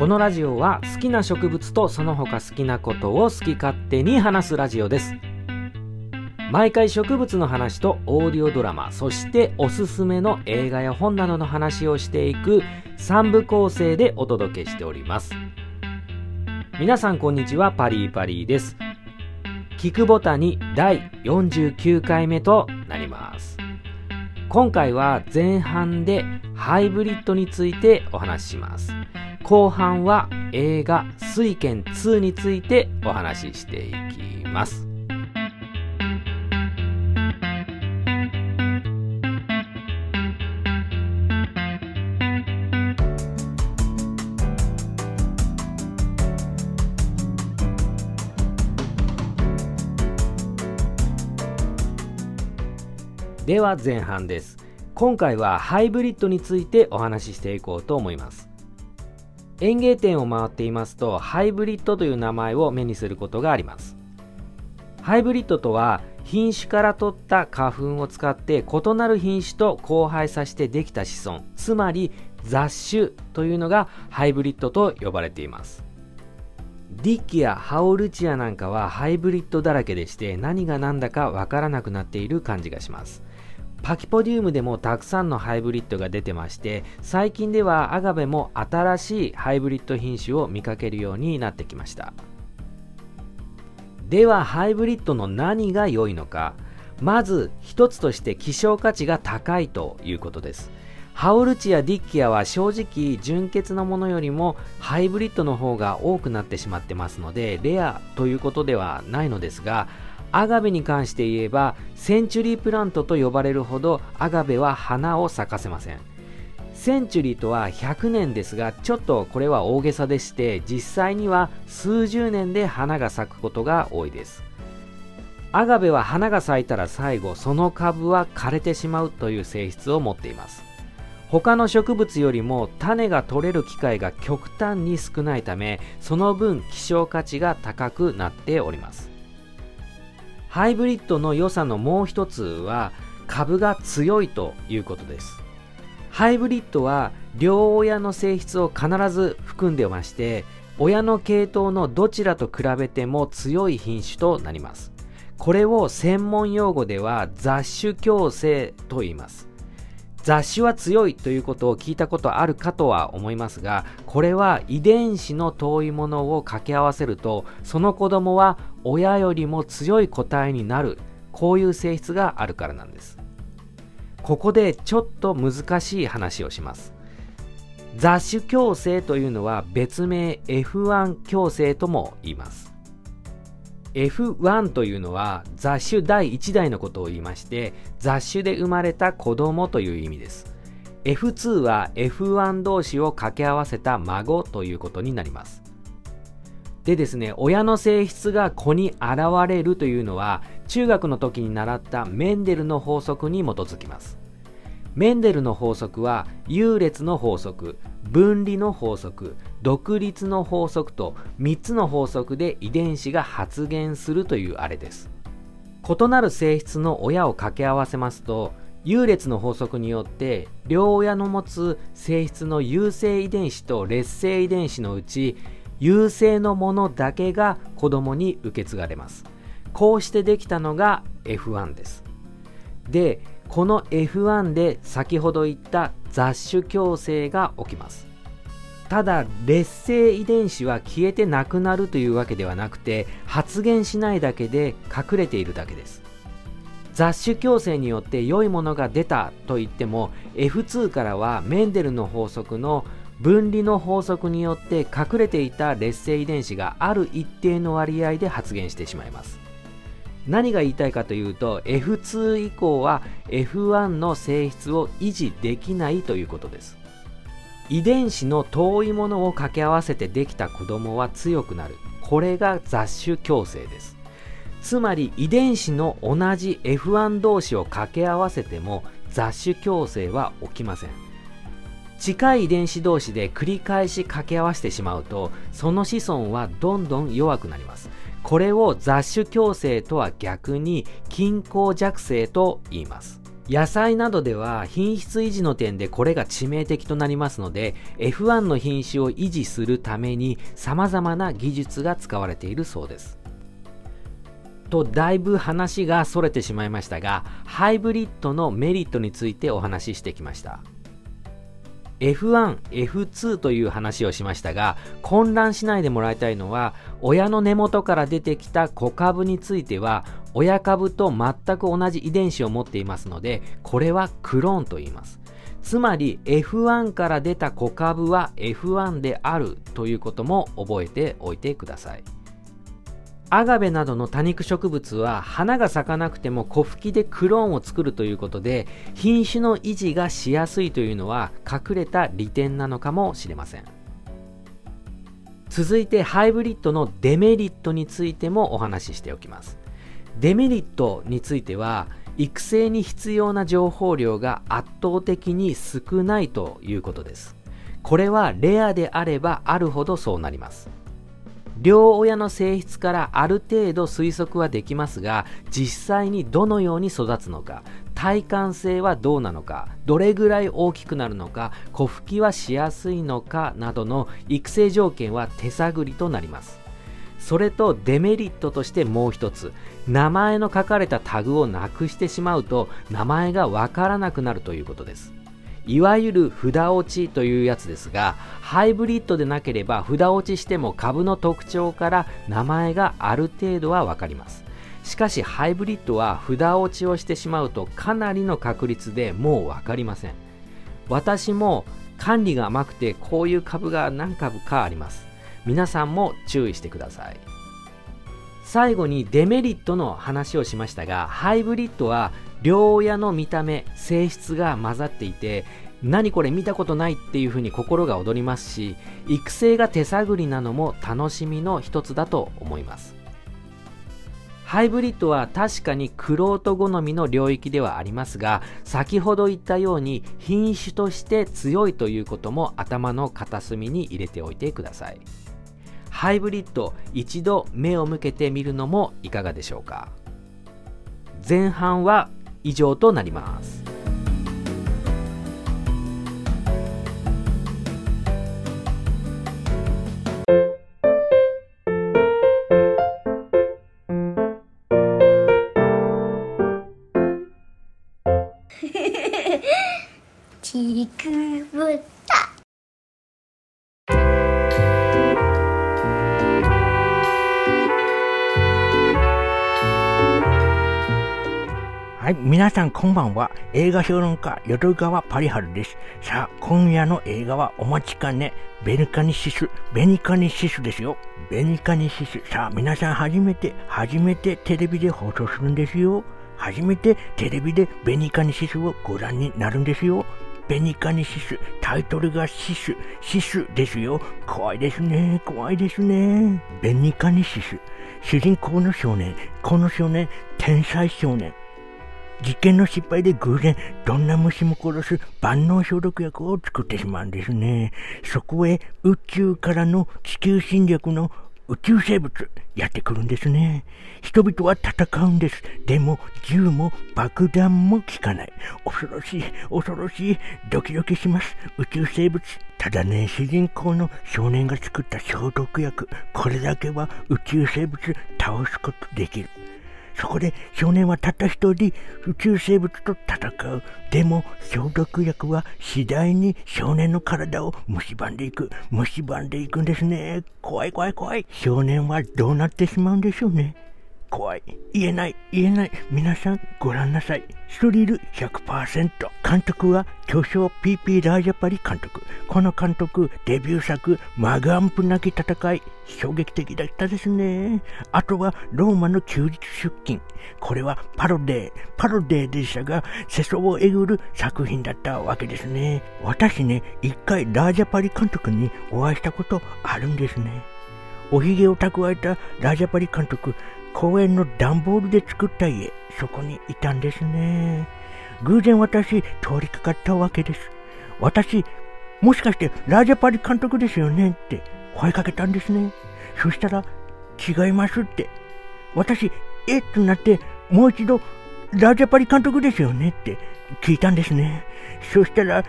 このラジオは好きな植物とその他好きなことを好き勝手に話すラジオです。毎回植物の話とオーディオドラマそしておすすめの映画や本などの話をしていく3部構成でお届けしております。皆さんこんにちはパリーパリーです。聞くボタンに第49回目となります。今回は前半でハイブリッドについてお話しします。後半は映画「水拳2」についてお話ししていきます。では前半です。今回はハイブリッドについてお話ししていこうと思います。園芸店を回っていますとハイブリッドという名前を目にすることがあります。ハイブリッドとは品種から取った花粉を使って異なる品種と交配させてできた子孫。つまり雑種というのがハイブリッドと呼ばれています。ディッキやハオルチアなんかはハイブリッドだらけでして何が何だかわからなくなっている感じがします。パキポディウムでもたくさんのハイブリッドが出てまして最近ではアガベも新しいハイブリッド品種を見かけるようになってきました。ではハイブリッドの何が良いのか。まず一つとして希少価値が高いということです。ハオルチやディッキアは正直純血のものよりもハイブリッドの方が多くなってしまってますのでレアということではないのですがアガベに関して言えばセンチュリープラントと呼ばれるほどアガベは花を咲かせません。センチュリーとは100年ですがちょっとこれは大げさでして実際には数十年で花が咲くことが多いです。アガベは花が咲いたら最後その株は枯れてしまうという性質を持っています。他の植物よりも種が取れる機会が極端に少ないためその分希少価値が高くなっております。ハイブリッドの良さのもう一つは株が強いということです。ハイブリッドは両親の性質を必ず含んでまして親の系統のどちらと比べても強い品種となります。これを専門用語では雑種共生と言います。雑種は強いということを聞いたことあるかとは思いますがこれは遺伝子の遠いものを掛け合わせるとその子供は親よりも強い個体になるこういう性質があるからなんです。ここでちょっと難しい話をします。雑種共生というのは別名 F1 共生とも言います。F1 というのは雑種第1代のことを言いまして雑種で生まれた子供という意味です。F2 は F1 同士を掛け合わせた孫ということになります。でですね親の性質が子に現れるというのは中学の時に習ったメンデルの法則に基づきます。メンデルの法則は優劣の法則分離の法則独立の法則と3つの法則で遺伝子が発現するというあれです。異なる性質の親を掛け合わせますと優劣の法則によって両親の持つ性質の優性遺伝子と劣性遺伝子のうち優性のものだけが子供に受け継がれます。こうしてできたのが F1 です。でこの F1 で先ほど言った雑種共生が起きます。ただ劣勢遺伝子は消えてなくなるというわけではなくて発現しないだけで隠れているだけです。雑種共生によって良いものが出たと言っても F2 からはメンデルの法則の分離の法則によって隠れていた劣勢遺伝子がある一定の割合で発現してしまいます。何が言いたいかというと F2 以降は F1 の性質を維持できないということです。遺伝子の遠いものを掛け合わせてできた子供は強くなる。これが雑種共生です。つまり遺伝子の同じ F1 同士を掛け合わせても雑種共生は起きません。近い遺伝子同士で繰り返し掛け合わせてしまうとその子孫はどんどん弱くなります。これを雑種共生とは逆に均衡弱生と言います。野菜などでは品質維持の点でこれが致命的となりますので F1 の品種を維持するために様々な技術が使われているそうです。とだいぶ話がそれてしまいましたがハイブリッドのメリットについてお話ししてきました。F1、F2 という話をしましたが混乱しないでもらいたいのは親の根元から出てきた子株については親株と全く同じ遺伝子を持っていますのでこれはクローンと言います。つまり F1 から出た子株は F1 であるということも覚えておいてください。アガベなどの多肉植物は花が咲かなくても小吹きでクローンを作るということで品種の維持がしやすいというのは隠れた利点なのかもしれません。続いてハイブリッドのデメリットについてもお話ししておきます。デメリットについては育成に必要な情報量が圧倒的に少ないということです。これはレアであればあるほどそうなります。両親の性質からある程度推測はできますが実際にどのように育つのか体感性はどうなのかどれぐらい大きくなるのか子吹きはしやすいのかなどの育成条件は手探りとなります。それとデメリットとしてもう一つ名前の書かれたタグをなくしてしまうと名前がわからなくなるということです。いわゆる札落ちというやつですが、ハイブリッドでなければ札落ちしても株の特徴から名前がある程度はわかります。しかしハイブリッドは札落ちをしてしまうとかなりの確率でもう分かりません。私も管理が甘くてこういう株が何株かあります。皆さんも注意してください。最後にデメリットの話をしましたが、ハイブリッドは両親の見た目、性質が混ざっていて、何これ見たことないっていうふうに心が躍りますし、育成が手探りなのも楽しみの一つだと思います。ハイブリッドは確かにクロート好みの領域ではありますが、先ほど言ったように品種として強いということも頭の片隅に入れておいてください。ハイブリッド一度目を向けてみるのもいかがでしょうか？前半は以上となります。皆さんこんばんは。映画評論家、淀川パリハルです。さあ、今夜の映画はお待ちかね、ベニカニシス、ベニカニシスですよ。ベニカニシス。さあ、皆さん初めて、初めてテレビで放送するんですよ。初めてテレビでベニカニシスをご覧になるんですよ。ベニカニシス、タイトルがシス、シスですよ。怖いですね、怖いですね。ベニカニシス、主人公の少年、この少年、天才少年。実験の失敗で偶然どんな虫も殺す万能消毒薬を作ってしまうんですね。そこへ宇宙からの地球侵略の宇宙生物やってくるんですね。人々は戦うんです。でも銃も爆弾も効かない。恐ろしい、恐ろしい、ドキドキします。宇宙生物。ただね、主人公の少年が作った消毒薬、これだけは宇宙生物倒すことできる。そこで少年はたった一人宇宙生物と戦う。でも消毒薬は次第に少年の体を蝕んでいく。蝕んでいくんですね。怖い怖い怖い。少年はどうなってしまうんでしょうね。怖い。言えない、言えない。皆さんご覧なさい。スリル100%。監督は巨匠 PP ラージャパリ監督。この監督、デビュー作、マガンプなき戦い。衝撃的だったですね。あとは、ローマの休日出勤。これはパロデー、パロデーでしたが、世相をえぐる作品だったわけですね。私ね、一回ラージャパリ監督にお会いしたことあるんですね。おひげを蓄えたラージャパリ監督、公園の段ボールで作った家、そこにいたんですね。偶然私、通りかかったわけです。私、もしかしてラージャパリ監督ですよねって声かけたんですね。そしたら、違いますって。私、えっとなって、もう一度、ラージャパリ監督ですよねって聞いたんですね。そしたら、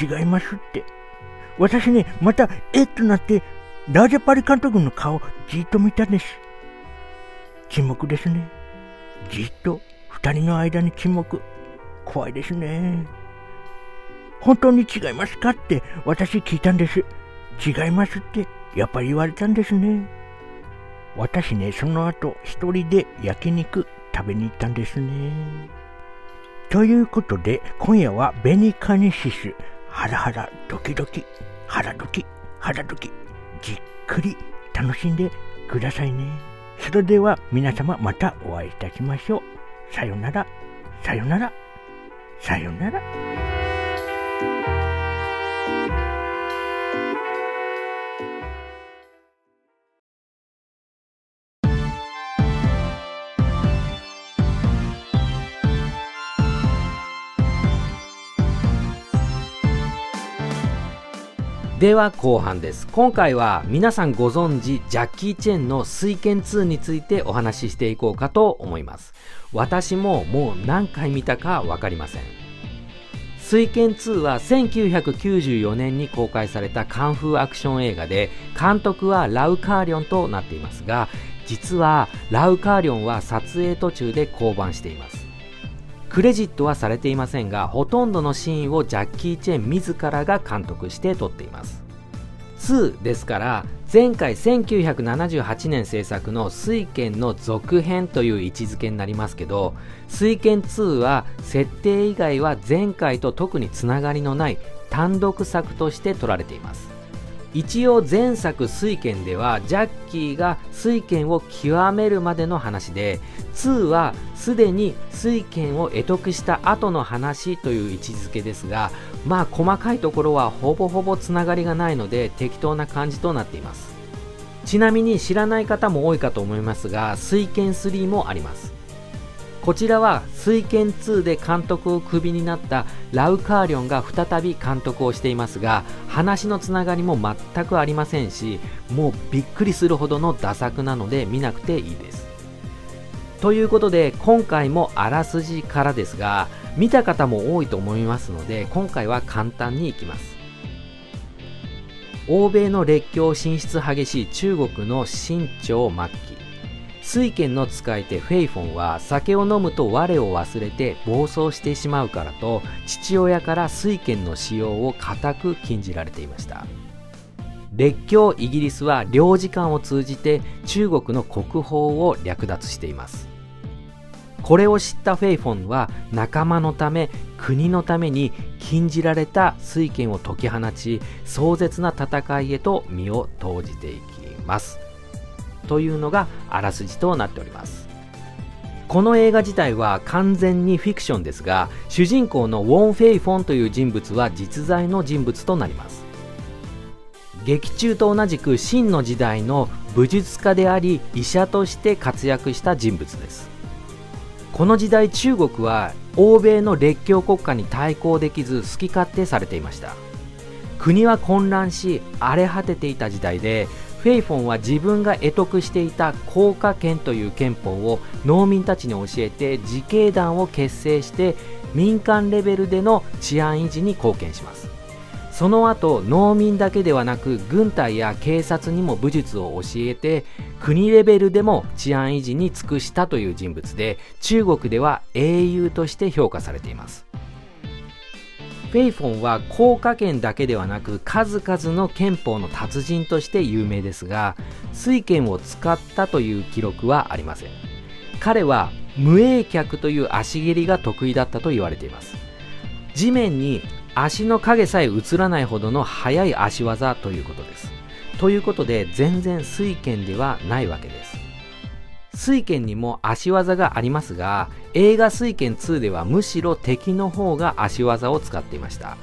違いますって。私ね、また、えっとなって、ラージャパリ監督の顔、じっと見たんです。沈黙ですね。じっと、二人の間に沈黙。怖いですね。本当に違いますかって私聞いたんです。違いますってやっぱり言われたんですね。私ね、その後一人で焼肉食べに行ったんですね。ということで、今夜はベニカニシス、ハラハラドキドキ、ハラドキ、ハラドキ、じっくり楽しんでくださいね。それでは皆様またお会いいたしましょう。さよなら、さよなら、さよなら。では後半です。今回は皆さんご存知ジャッキー・チェンの水拳2についてお話ししていこうかと思います。私ももう何回見たか分かりません。水拳2は1994年に公開されたカンフーアクション映画で監督はラウ・カーリョンとなっていますが実はラウ・カーリョンは撮影途中で降板しています。クレジットはされていませんがほとんどのシーンをジャッキー・チェン自らが監督して撮っています。2ですから前回1978年制作の水拳の続編という位置づけになりますけど水拳2は設定以外は前回と特につながりのない単独作として撮られています。一応前作水拳ではジャッキーが水拳を極めるまでの話で2はすでに水拳を得得した後の話という位置づけですがまあ細かいところはほぼほぼつながりがないので適当な感じとなっています。ちなみに知らない方も多いかと思いますが水拳3もあります。こちらは水拳2で監督をクビになったラウカーリョンが再び監督をしていますが話のつながりも全くありませんしもうびっくりするほどのダ作なので見なくていいです。ということで今回もあらすじからですが見た方も多いと思いますので今回は簡単にいきます。欧米の列強進出激しい中国の清朝末期水拳の使い手フェイフォンは酒を飲むと我を忘れて暴走してしまうからと父親から水拳の使用を固く禁じられていました。列強イギリスは領事館を通じて中国の国宝を略奪しています。これを知ったフェイフォンは仲間のため国のために禁じられた水拳を解き放ち壮絶な戦いへと身を投じていきます。というのがあらすじとなっております。この映画自体は完全にフィクションですが主人公のウォン・フェイフォンという人物は実在の人物となります。劇中と同じく秦の時代の武術家であり医者として活躍した人物です。この時代中国は欧米の列強国家に対抗できず好き勝手されていました。国は混乱し荒れ果てていた時代でフェイフォンは自分が得得していた効果権という憲法を農民たちに教えて自警団を結成して民間レベルでの治安維持に貢献します。その後農民だけではなく軍隊や警察にも武術を教えて国レベルでも治安維持に尽くしたという人物で中国では英雄として評価されています。フェイフォンは効果権だけではなく数々の憲法の達人として有名ですが水拳を使ったという記録はありません。彼は無影脚という足蹴りが得意だったと言われています。地面に足の影さえ映らないほどの速い足技ということです。ということで全然水拳ではないわけです。水拳にも足技がありますが映画水拳2ではむしろ敵の方が足技を使っていました。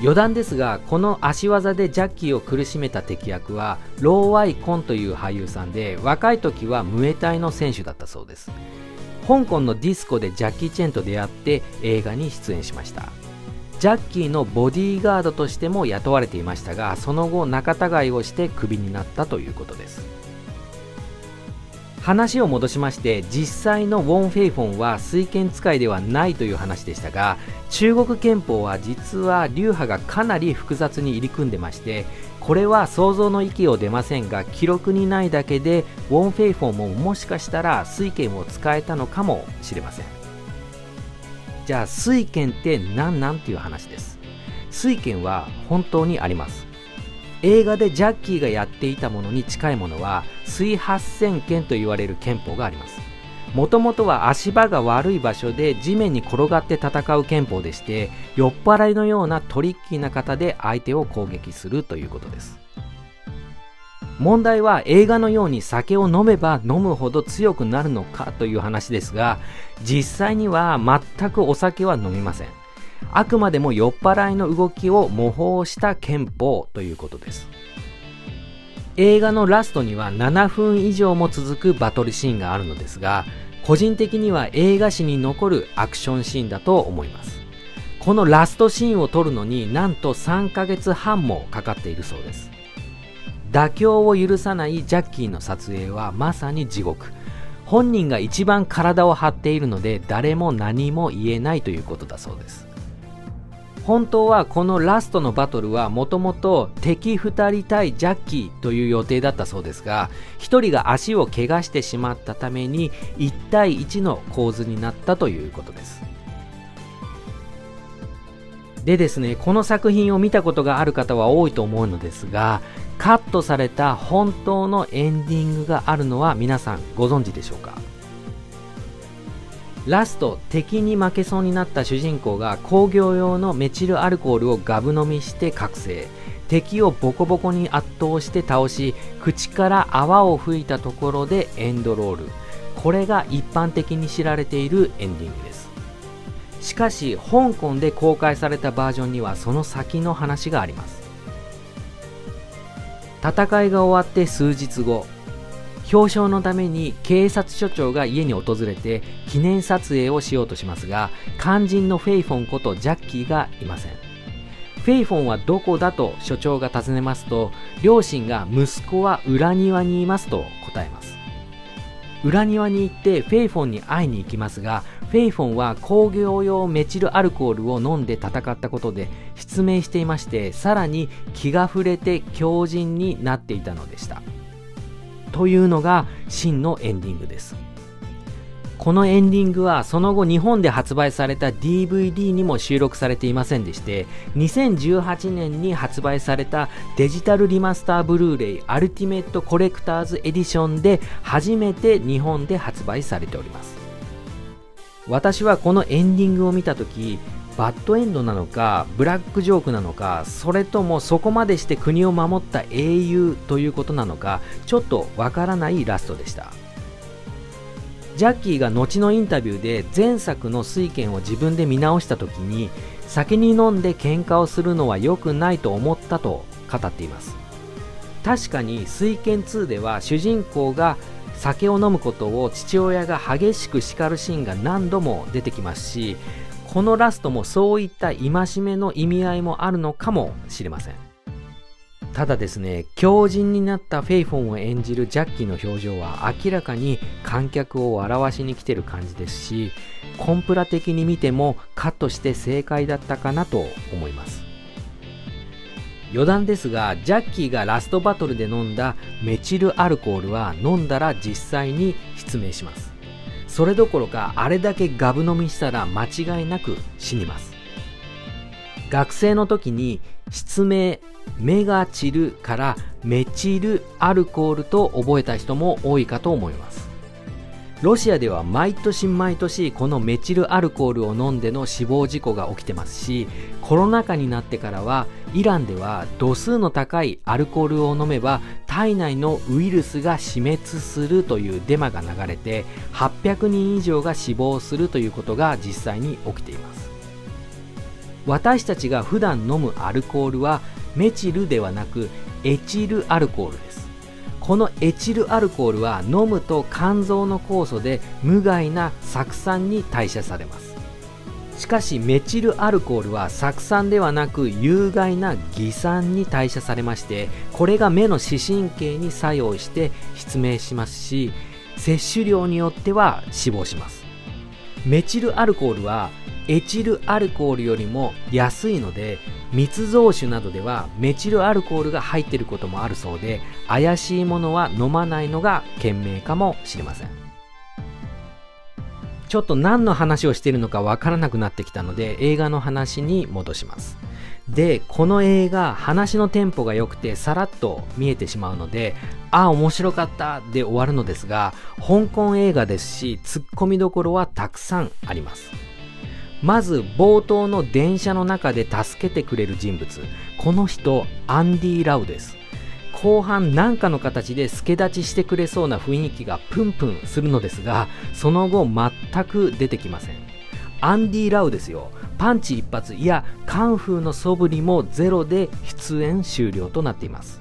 余談ですがこの足技でジャッキーを苦しめた敵役はロー・ワイ・コンという俳優さんで若い時はムエタイの選手だったそうです。香港のディスコでジャッキー・チェンと出会って映画に出演しました。ジャッキーのボディーガードとしても雇われていましたがその後仲違いをしてクビになったということです。話を戻しまして実際のウォン・フェイフォンは水拳使いではないという話でしたが中国憲法は実は流派がかなり複雑に入り組んでましてこれは想像の域を出ませんが記録にないだけでウォン・フェイフォンももしかしたら水拳を使えたのかもしれません。じゃあ水拳って何なん？ていう話です。水拳は本当にあります。映画でジャッキーがやっていたものに近いものは水八線剣と言われる憲法があります。もともとは足場が悪い場所で地面に転がって戦う憲法でして酔っ払いのようなトリッキーな方で相手を攻撃するということです。問題は映画のように酒を飲めば飲むほど強くなるのかという話ですが実際には全くお酒は飲みません。あくまでも酔っ払いの動きを模倣した憲法ということです。映画のラストには7分以上も続くバトルシーンがあるのですが個人的には映画史に残るアクションシーンだと思います。このラストシーンを撮るのになんと3ヶ月半もかかっているそうです。妥協を許さないジャッキーの撮影はまさに地獄。本人が一番体を張っているので誰も何も言えないということだそうです。本当はこのラストのバトルはもともと敵2人対ジャッキーという予定だったそうですが1人が足を怪我してしまったために1対1の構図になったということです。でですねこの作品を見たことがある方は多いと思うのですがカットされた本当のエンディングがあるのは皆さんご存知でしょうか？ラスト敵に負けそうになった主人公が工業用のメチルアルコールをガブ飲みして覚醒。敵をボコボコに圧倒して倒し口から泡を吹いたところでエンドロール。これが一般的に知られているエンディングです。しかし香港で公開されたバージョンにはその先の話があります。戦いが終わって数日後表彰のために警察署長が家に訪れて記念撮影をしようとしますが肝心のフェイフォンことジャッキーがいません。フェイフォンはどこだと所長が尋ねますと両親が息子は裏庭にいますと答えます。裏庭に行ってフェイフォンに会いに行きますがフェイフォンは工業用メチルアルコールを飲んで戦ったことで失明していましてさらに気が触れて強靭になっていたのでした。というのが真のエンディングです。このエンディングはその後日本で発売された DVD にも収録されていませんでして2018年に発売されたデジタルリマスターブルーレイアルティメットコレクターズエディションで初めて日本で発売されております。私はこのエンディングを見た時バッドエンドなのかブラックジョークなのかそれともそこまでして国を守った英雄ということなのかちょっとわからないラストでした。ジャッキーが後のインタビューで前作の水拳を自分で見直した時に酒に飲んで喧嘩をするのは良くないと思ったと語っています。確かに水拳2では主人公が酒を飲むことを父親が激しく叱るシーンが何度も出てきますしこのラストもそういった戒めの意味合いもあるのかもしれません。ただですね強靭になったフェイフォンを演じるジャッキーの表情は明らかに観客を笑わしに来てる感じですしコンプラ的に見てもカットして正解だったかなと思います。余談ですがジャッキーがラストバトルで飲んだメチルアルコールは飲んだら実際に失明します。それどころかあれだけガブ飲みしたら間違いなく死にます。学生の時に失明メガチルからメチルアルコールと覚えた人も多いかと思います。ロシアでは毎年毎年このメチルアルコールを飲んでの死亡事故が起きてますしコロナ禍になってからはイランでは度数の高いアルコールを飲めば体内のウイルスが死滅するというデマが流れて800人以上が死亡するということが実際に起きています。私たちが普段飲むアルコールはメチルではなくエチルアルコールです。このエチルアルコールは飲むと肝臓の酵素で無害な酢酸に代謝されます。しかしメチルアルコールは酢酸ではなく有害な偽酸に代謝されましてこれが目の視神経に作用して失明しますし摂取量によっては死亡します。メチルアルコールはエチルアルコールよりも安いので密造酒などではメチルアルコールが入っていることもあるそうで怪しいものは飲まないのが賢明かもしれません。ちょっと何の話をしているのかわからなくなってきたので映画の話に戻します。でこの映画話のテンポが良くてさらっと見えてしまうのでああ面白かったで終わるのですが香港映画ですしツッコミどころはたくさんあります。まず冒頭の電車の中で助けてくれる人物。この人アンディ・ラウです。後半何かの形で助立ちしてくれそうな雰囲気がプンプンするのですがその後全く出てきません。アンディ・ラウですよ。パンチ一発いやカンフーの素振りもゼロで出演終了となっています。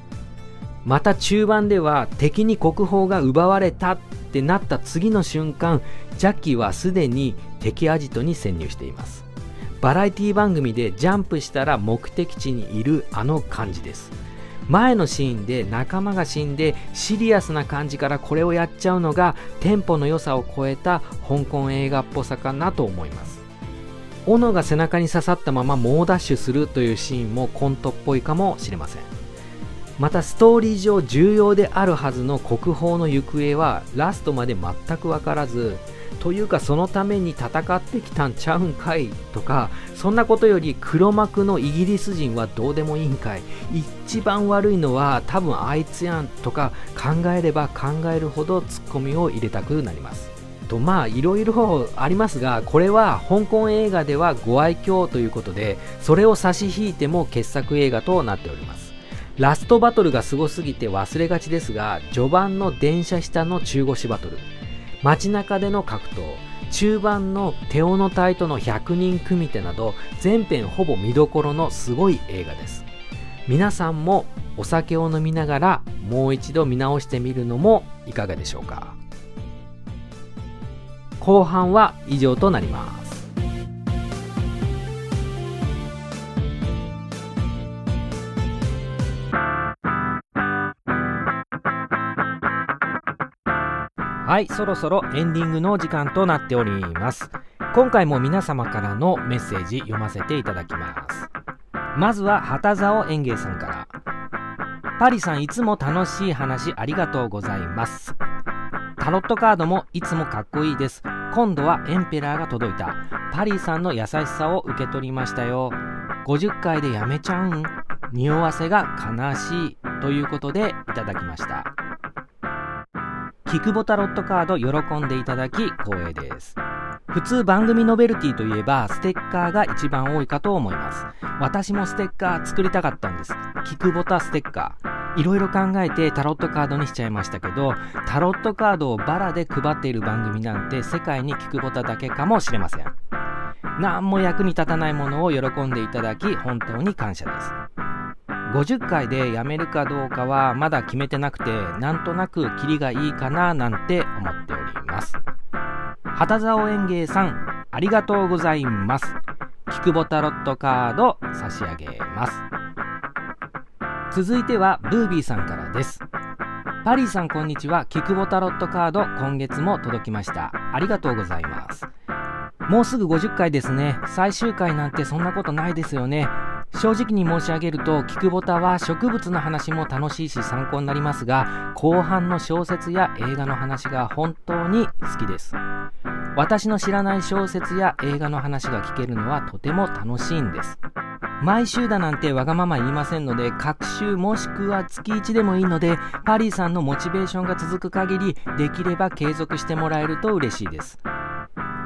また中盤では敵に国宝が奪われたってなった次の瞬間ジャッキーはすでに敵アジトに潜入しています。バラエティ番組でジャンプしたら目的地にいるあの感じです。前のシーンで仲間が死んでシリアスな感じからこれをやっちゃうのがテンポの良さを超えた香港映画っぽさかなと思います。斧が背中に刺さったまま猛ダッシュするというシーンもコントっぽいかもしれません。またストーリー上重要であるはずの国宝の行方はラストまで全く分からずというかそのために戦ってきたんちゃうんかいとかそんなことより黒幕のイギリス人はどうでもいいんかい。一番悪いのは多分あいつやんとか考えれば考えるほどツッコミを入れたくなります。とまあいろいろ ありますがこれは香港映画ではご愛嬌ということでそれを差し引いても傑作映画となっております。ラストバトルがすごすぎて忘れがちですが序盤の電車下の中腰バトル。街中での格闘中盤のテオノ隊との100人組手など全編ほぼ見どころのすごい映画です。皆さんもお酒を飲みながらもう一度見直してみるのもいかがでしょうか。後半は以上となります。はいそろそろエンディングの時間となっております。今回も皆様からのメッセージ読ませていただきます。まずは旗竿園芸さんから。パリさんいつも楽しい話ありがとうございます。タロットカードもいつもかっこいいです。今度はエンペラーが届いた。パリさんの優しさを受け取りましたよ。50回でやめちゃうん。匂わせが悲しい。ということでいただきました。キクボタロットカード喜んでいただき光栄です。普通番組ノベルティといえばステッカーが一番多いかと思います。私もステッカー作りたかったんです。キクボタステッカー。いろいろ考えてタロットカードにしちゃいましたけどタロットカードをバラで配っている番組なんて世界にキクボタだけかもしれません。何も役に立たないものを喜んでいただき本当に感謝です。50回でやめるかどうかはまだ決めてなくてなんとなくキリがいいかななんて思っております。旗竿園芸さんありがとうございます。キクボタロットカード差し上げます。続いてはブービーさんからです。パリーさんこんにちは。キクボタロットカード今月も届きました。ありがとうございます。もうすぐ50回ですね。最終回なんてそんなことないですよね。正直に申し上げるとキクボタは植物の話も楽しいし参考になりますが後半の小説や映画の話が本当に好きです。私の知らない小説や映画の話が聞けるのはとても楽しいんです。毎週だなんてわがまま言いませんので各週もしくは月1でもいいのでパリーさんのモチベーションが続く限りできれば継続してもらえると嬉しいです。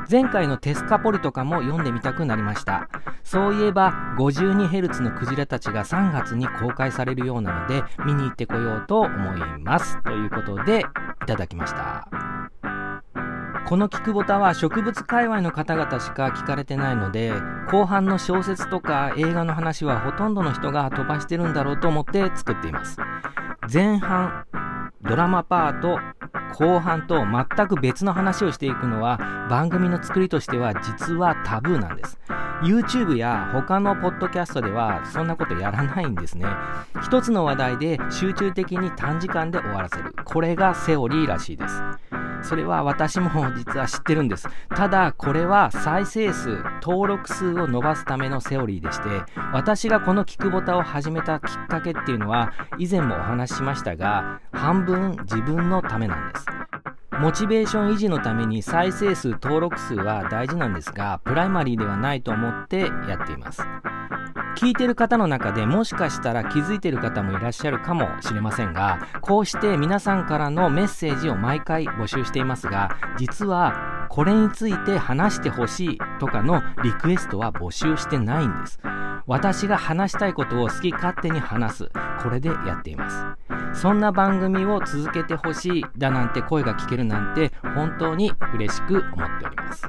前回のテスカポリとかも読んでみたくなりました。そういえば 52Hz のクジラたちが3月に公開されるようなので見に行ってこようと思います。ということでいただきました。このキクボタは植物界隈の方々しか聞かれてないので後半の小説とか映画の話はほとんどの人が飛ばしてるんだろうと思って作っています。前半ドラマパート後半と全く別の話をしていくのは番組の作りとしては実はタブーなんです。YouTube や他のポッドキャストではそんなことやらないんですね。一つの話題で集中的に短時間で終わらせる。これがセオリーらしいです。それは私も実は知ってるんです。ただこれは再生数登録数を伸ばすためのセオリーでして私がこのキクボタを始めたきっかけっていうのは以前もお話ししましたが半分自分のためなんです。モチベーション維持のために再生数登録数は大事なんですがプライマリーではないと思ってやっています。聞いてる方の中でもしかしたら気づいてる方もいらっしゃるかもしれませんがこうして皆さんからのメッセージを毎回募集していますが実はこれについて話してほしいとかのリクエストは募集してないんです私が話したいことを好き勝手に話すこれでやっていますそんな番組を続けてほしいだなんて声が聞けるなんて本当に嬉しく思っております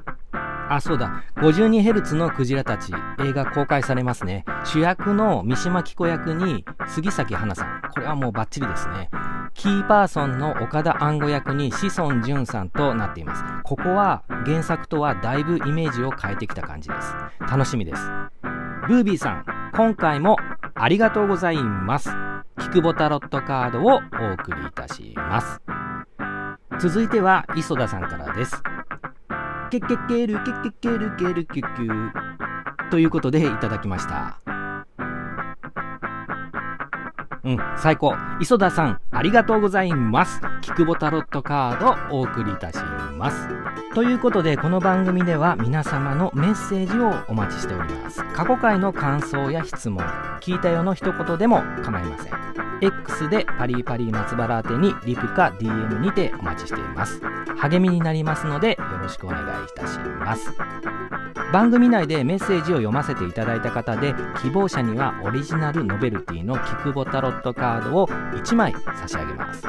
あ、そうだ。52Hz のクジラたち、映画公開されますね。主役の三島紀子役に杉咲花さん。これはもうバッチリですね。キーパーソンの岡田暗吾役に志尊淳さんとなっています。ここは原作とはだいぶイメージを変えてきた感じです。楽しみです。ブービーさん、今回もありがとうございます。キクボタロットカードをお送りいたします。続いては磯田さんからです。ケケケルケケケルケルキュキュということでいただきましたうん最高。磯田さんありがとうございます。キクボタロットカードお送りいたします。ということでこの番組では皆様のメッセージをお待ちしております。過去回の感想や質問聞いたよの一言でも構いません。X でパリパリ松原宛てにリプか DM にてお待ちしています。励みになりますのでよろしくお願いいたします。番組内でメッセージを読ませていただいた方で希望者にはオリジナルノベルティのキクボタロットカードを1枚差し上げます。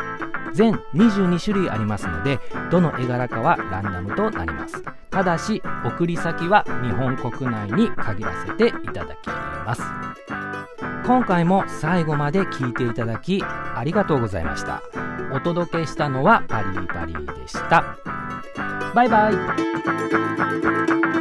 全22種類ありますのでどの絵柄かはランダムとなります。ただし送り先は日本国内に限らせていただきます。今回も最後まで聞いていただきありがとうございました。お届けしたのはパリパリでした。バイバイ。